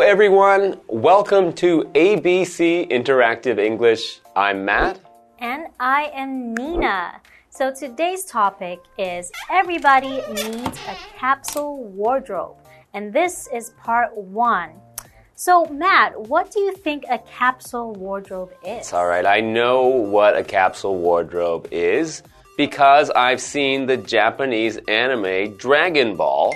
everyone. Welcome to ABC Interactive English. I'm Matt. And I am Nina. So today's topic is everybody needs a capsule wardrobe. And this is part one. So, Matt, what do you think a capsule wardrobe is? It's all right. I know what a capsule wardrobe is because I've seen the Japanese anime Dragon Ball.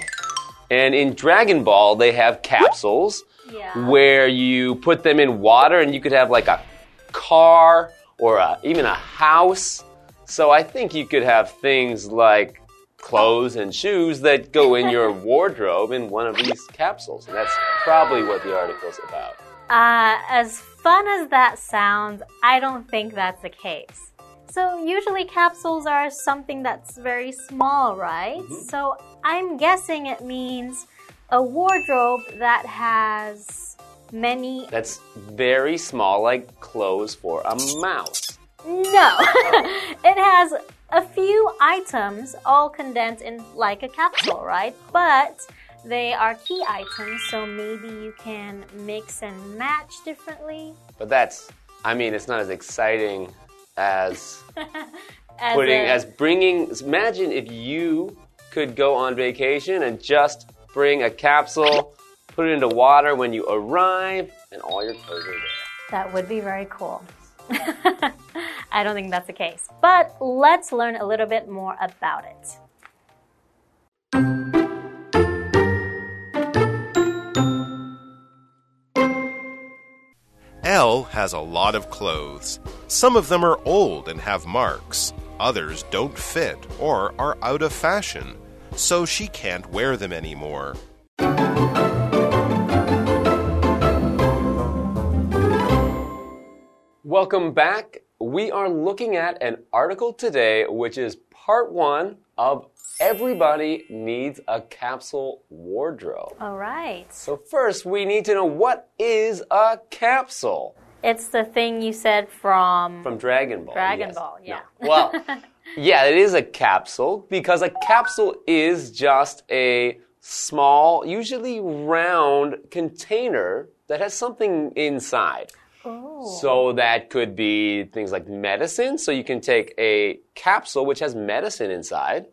And in Dragon Ball, they have capsules Yeah. where you put them in water and you could have like a car or a, even a house. So I think you could have things like clothes and shoes that go in your wardrobe in one of these capsules. And that's probably what the article's about. Uh, as fun as that sounds, I don't think that's the case. So, usually capsules are something that's very small, right? Mm-hmm. So, I'm guessing it means a wardrobe that has many. That's very small, like clothes for a mouse. No! it has a few items all condensed in like a capsule, right? But they are key items, so maybe you can mix and match differently. But that's, I mean, it's not as exciting as As putting, a- as bringing. Imagine if you could go on vacation and just bring a capsule, put it into water when you arrive, and all your clothes are there. That would be very cool. I don't think that's the case. But let's learn a little bit more about it. Elle has a lot of clothes. Some of them are old and have marks. Others don't fit or are out of fashion, so she can't wear them anymore. Welcome back. We are looking at an article today, which is part one of Everybody Needs a Capsule Wardrobe. All right. So, first, we need to know what is a capsule It's the thing you said from. from Dragon Ball. Dragon yes. Ball, yeah. No. Well, yeah, it is a capsule because a capsule is just a small, usually round container that has something inside. Oh. So that could be things like medicine. So you can take a capsule which has medicine inside.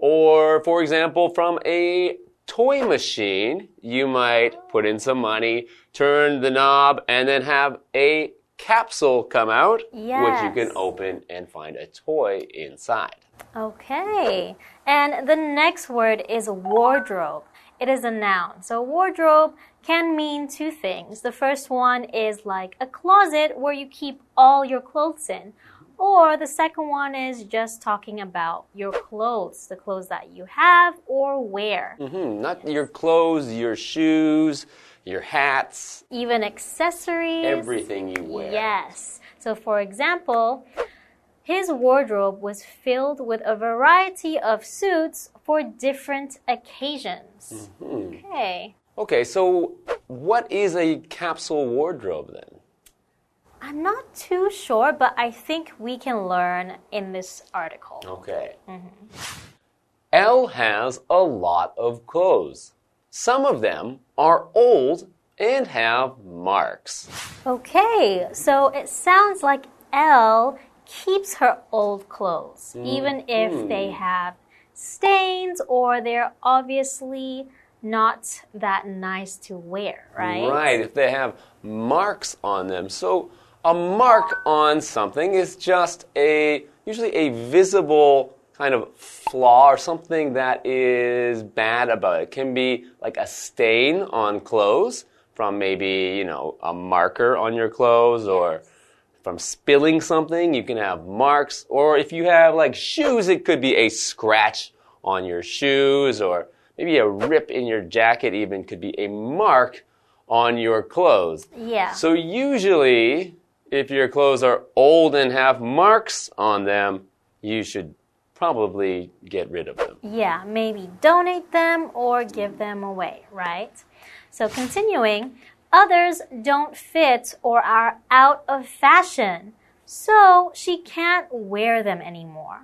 Or, for example, from a toy machine, you might put in some money, turn the knob, and then have a capsule come out, which you can open and find a toy inside. Okay. And the next word is wardrobe. It is a noun. So wardrobe can mean two things. The first one is like a closet where you keep all your clothes in. Or the second one is just talking about your clothes, the clothes that you have or wear. Hmm, not your clothes, your shoes, your hats, Even accessories. everything you wear. Yes. So, for example, his wardrobe was filled with a variety of suits for different occasions. Mm-hmm. Okay. Okay, so what is a capsule wardrobe then? I'm not too sure, but I think we can learn in this article. Okay. Mm-hmm. Elle has a lot of clothes. Some of them are old and have marks. Okay, so it sounds like Elle keeps her old clothes, even if mm-hmm. they have stains or they're obviously not that nice to wear, right? Right, if they have marks on them. So a mark on something is just a usually a visible kind of flaw or something that is bad about it. It can be like a stain on clothes from maybe, you know, a marker on your clothes or from spilling something, you can have marks. Or if you have like shoes, it could be a scratch on your shoes or maybe a rip in your jacket even could be a mark on your clothes. Yeah. So usually, if your clothes are old and have marks on them, you should probably get rid of them. Yeah, maybe donate them or give them away, right? So continuing, others don't fit or are out of fashion, so she can't wear them anymore.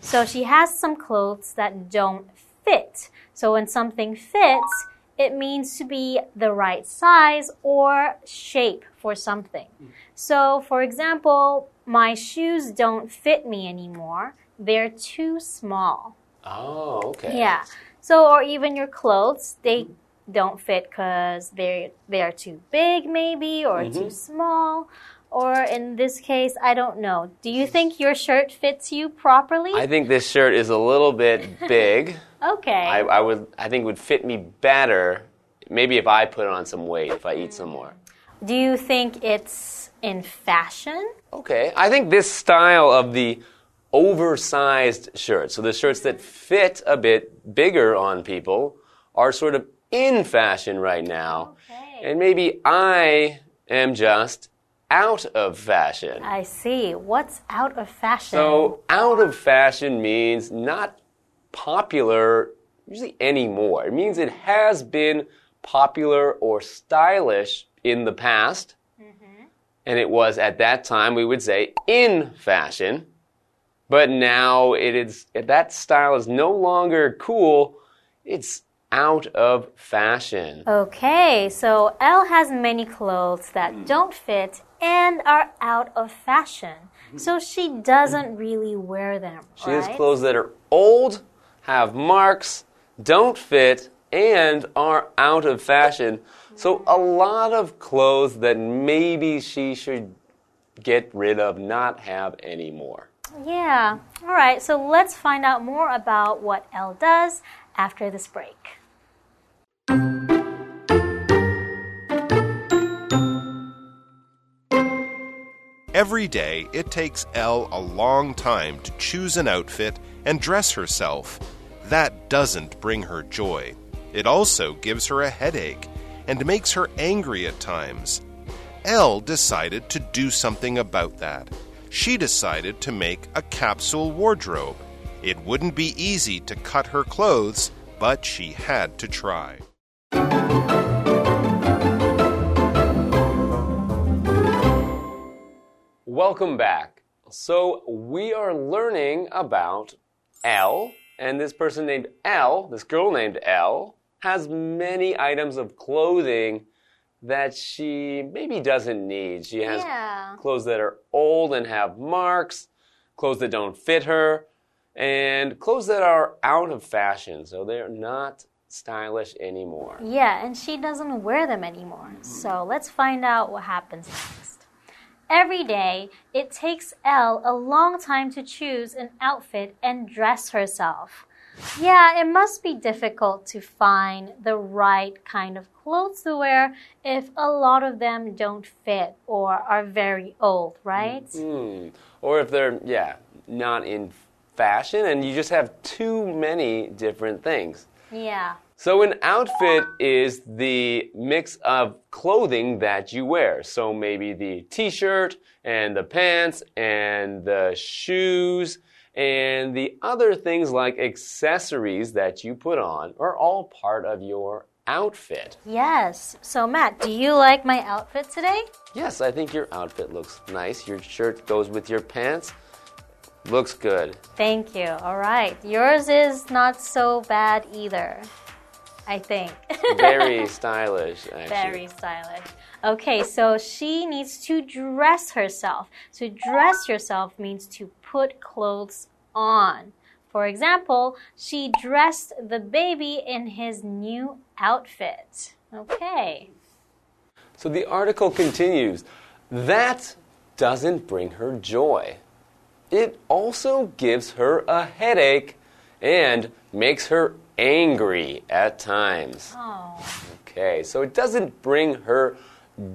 So she has some clothes that don't fit. So when something fits, it means to be the right size or shape for something. Mm. So, for example, my shoes don't fit me anymore. They're too small. Oh, okay. Yeah. So, or even your clothes, they mm-hmm. don't fit because they're they are too big, maybe, or mm-hmm. too small. Or in this case, I don't know. Do you think your shirt fits you properly? I think this shirt is a little bit big. okay. I, I would I think would fit me better maybe if I put on some weight if I eat some more. Do you think it's in fashion? Okay, I think this style of the oversized shirts, so the shirts that fit a bit bigger on people, are sort of in fashion right now. Okay. And maybe I am just out of fashion. I see. What's out of fashion? So, out of fashion means not popular usually anymore. It means it has been popular or stylish in the past. Mm-hmm. And it was at that time, we would say, in fashion. But now it is, that style is no longer cool. It's out of fashion. Okay, so Elle has many clothes that hmm. don't fit and are out of fashion. Mm-hmm. So she doesn't really wear them. She has clothes that are old, have marks, don't fit, and are out of fashion. So a lot of clothes that maybe she should get rid of, not have anymore. Yeah. All right, so let's find out more about what Elle does after this break. Every day, it takes Elle a long time to choose an outfit and dress herself. That doesn't bring her joy. It also gives her a headache and makes her angry at times. Elle decided to do something about that. She decided to make a capsule wardrobe. It wouldn't be easy to cut her clothes, but she had to try. Welcome back. So we are learning about Elle, and this person named Elle, this girl named Elle, has many items of clothing that she maybe doesn't need. She has Yeah. clothes that are old and have marks, clothes that don't fit her, and clothes that are out of fashion, so they're not stylish anymore. Yeah, and she doesn't wear them anymore. So let's find out what happens. Every day, it takes Elle a long time to choose an outfit and dress herself. Yeah, it must be difficult to find the right kind of clothes to wear if a lot of them don't fit or are very old, right? Hmm. Or if they're, yeah, not in fashion and you just have too many different things. Yeah. So, an outfit is the mix of clothing that you wear. So, maybe the t shirt and the pants and the shoes and the other things like accessories that you put on are all part of your outfit. Yes. So, Matt, do you like my outfit today? Yes, I think your outfit looks nice. Your shirt goes with your pants. Looks good. Thank you. All right. Yours is not so bad either. I think. Very stylish, actually. Very stylish. Okay, so she needs to dress herself. To dress yourself means to put clothes on. For example, she dressed the baby in his new outfit. Okay. So the article continues. That doesn't bring her joy. It also gives her a headache and makes her angry at times. Oh. Okay, so it doesn't bring her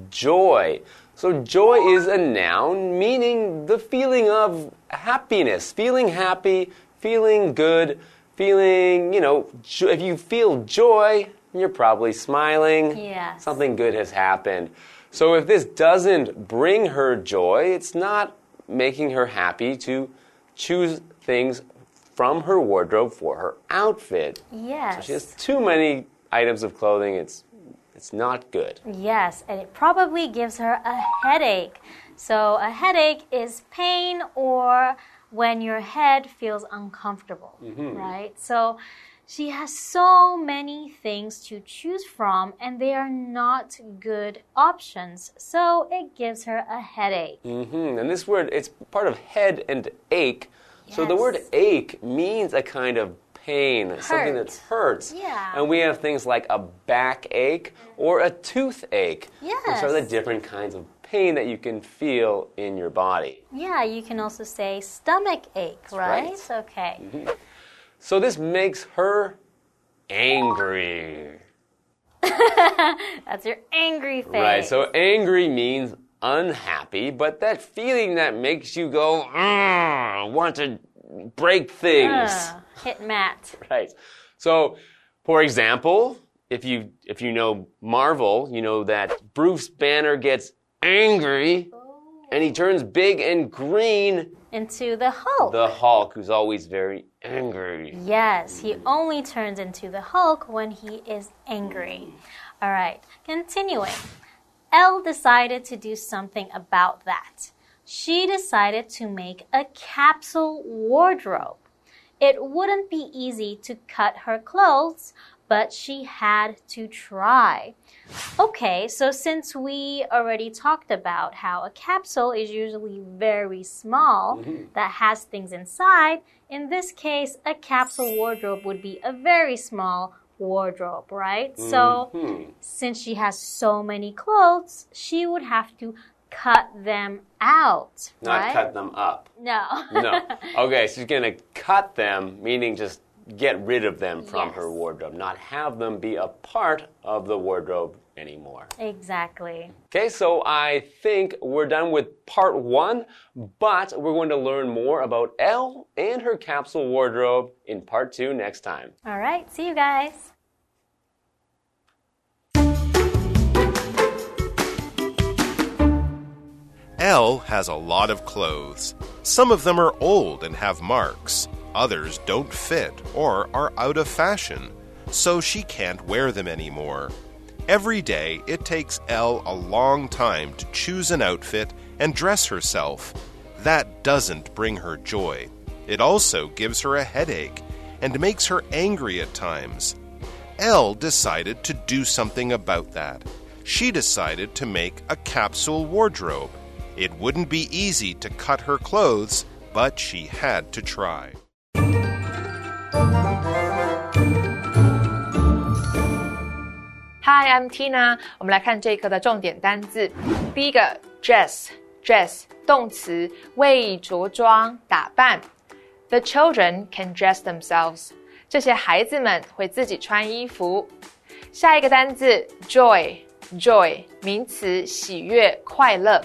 joy. So joy is a noun meaning the feeling of happiness, feeling happy, feeling good, feeling, you know, if you feel joy, you're probably smiling. Yes. Something good has happened. So if this doesn't bring her joy, it's not making her happy to choose things from her wardrobe for her outfit. Yes. She has too many items of clothing. It's it's not good. Yes, and it probably gives her a headache. So, a headache is pain or when your head feels uncomfortable, right? So, She has so many things to choose from, and they are not good options. So it gives her a headache. Mm -hmm. And this word, it's part of head and ache. So the word ache means a kind of pain, something that hurts. Yeah. And we have things like a backache or a toothache. Which are the different kinds of pain that you can feel in your body. Yeah, you can also say stomach ache, right? right. Okay. Mm-hmm. So this makes her angry. That's your angry face. Right. So angry means unhappy, but that feeling that makes you go, ah, want to break things. Ugh, hit Matt. Right. So, for example, if you if you know Marvel, you know that Bruce Banner gets angry and he turns big and green. Into the Hulk. The Hulk, who's always very angry. Yes, he only turns into the Hulk when he is angry. All right, continuing. Elle decided to do something about that. She decided to make a capsule wardrobe. It wouldn't be easy to cut her clothes, but she had to try. Okay, so since we already talked about how a capsule is usually very small mm-hmm. that has things inside, in this case, a capsule wardrobe would be a very small wardrobe, right? So, mm-hmm. since she has so many clothes, she would have to cut them out, Not right? cut them up. No. No. Okay, she's gonna cut them, meaning just get rid of them from her wardrobe, not have them be a part of the wardrobe anymore. exactly. Okay, so I think we're done with part one, but we're going to learn more about Elle and her capsule wardrobe in part two next time. All right, see you guys. Elle has a lot of clothes. Some of them are old and have marks. Others don't fit or are out of fashion, so she can't wear them anymore. Every day, it takes Elle a long time to choose an outfit and dress herself. That doesn't bring her joy. It also gives her a headache and makes her angry at times. Elle decided to do something about that. She decided to make a capsule wardrobe. It wouldn't be easy to cut her clothes, but she had to try. Hi, I'm Tina。我们来看这一课的重点单字。第一个，dress，dress 动词，为着装、打扮。The children can dress themselves。这些孩子们会自己穿衣服。下一个单字，joy，joy 名词，喜悦、快乐。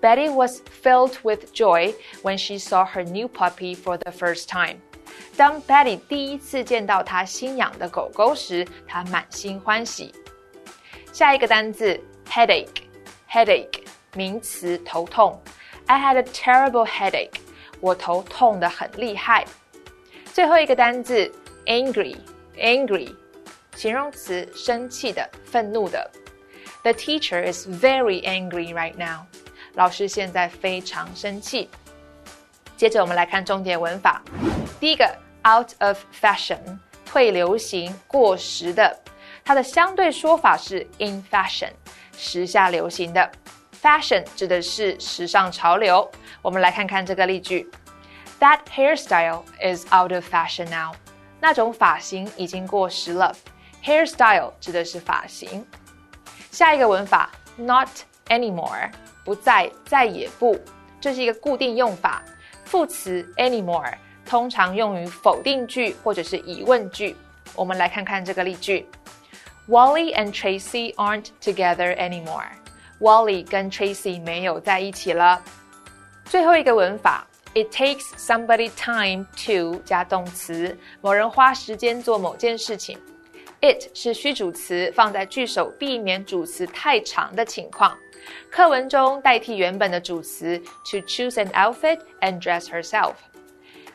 Betty was filled with joy when she saw her new puppy for the first time. 当 Betty 第一次见到他新养的狗狗时，他满心欢喜。下一个单字 headache，headache 名词，头痛。I had a terrible headache. 我头痛得很厉害。最后一个单字 angry，angry 形容词，生气的、愤怒的。The teacher is very angry right now. 老师现在非常生气。接着我们来看重点文法。第一个，out of fashion，退流行、过时的。它的相对说法是 in fashion，时下流行的。Fashion 指的是时尚潮流。我们来看看这个例句：That hairstyle is out of fashion now。那种发型已经过时了。Hairstyle 指的是发型。下一个文法，not anymore，不再，再也不，这是一个固定用法。副词 anymore 通常用于否定句或者是疑问句。我们来看看这个例句：Wally and Tracy aren't together anymore。Wally 跟 Tracy 没有在一起了。最后一个文法，It takes somebody time to 加动词，某人花时间做某件事情。It 是虚主词，放在句首，避免主词太长的情况。课文中代替原本的主词 to choose an outfit and dress herself。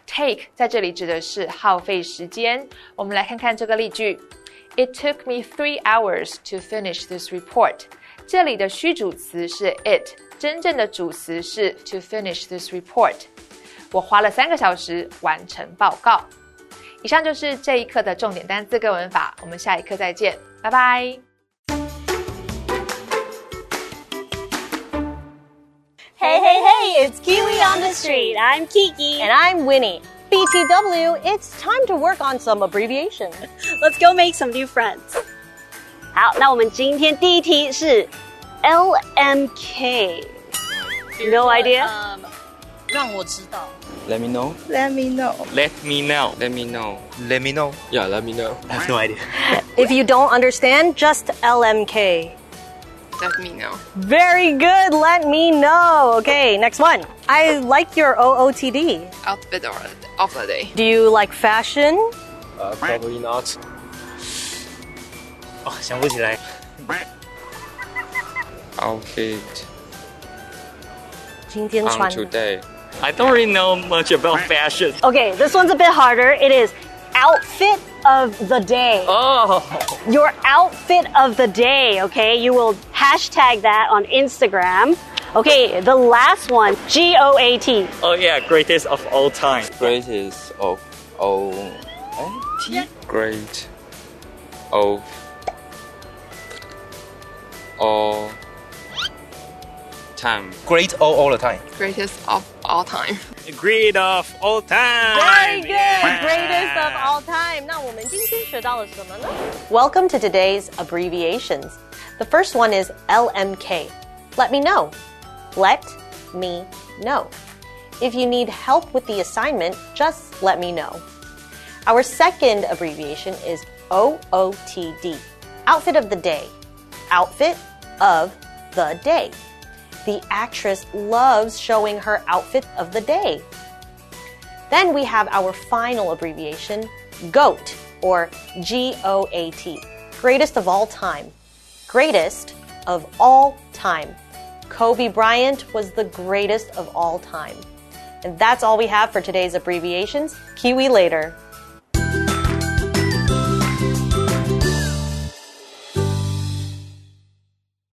Take 在这里指的是耗费时间。我们来看看这个例句：It took me three hours to finish this report。这里的虚主词是 it，真正的主词是 to finish this report。我花了三个小时完成报告。以上就是这一课的重点单词跟文法，我们下一课再见，拜拜。Hey, hey, hey, it's Kiwi on the street. I'm Kiki. And I'm Winnie. BTW, it's time to work on some abbreviations. Let's go make some new friends. 好，那我们今天第一题是 LMK。No idea? Um, 让我知道。 Let me know. Let me know. Let me know. Let me know. Let me know. Yeah, let me know. I have no idea. If you don't understand, just LMK. Let me know. Very good. Let me know. Okay, next one. I like your OOTD. Outfit of of the day. Do you like fashion? Uh, probably not. 哦，想不起来。 Outfit 今天 on 穿 today. I don't really know much about fashion. Okay, this one's a bit harder. It is outfit of the day. Oh, Your outfit of the day, okay? You will hashtag that on Instagram. Okay, the last one, G O A T. Oh yeah, greatest of all time. greatest of all. Eh? T? Great of all time. Great all all the time. Greatest of all time Great of all time. Very good. Greatest of all time. 那我们今天学到了什么呢? Welcome to today's abbreviations. The first one is LMK. Let me know. Let me know. If you need help with the assignment, just let me know. Our second abbreviation is OOTD. Outfit of the day. Outfit of the day. The actress loves showing her outfit of the day. Then we have our final abbreviation, GOAT, or G O A T. Greatest of all time. Greatest of all time. Kobe Bryant was the greatest of all time. And that's all we have for today's abbreviations. Kiwi later.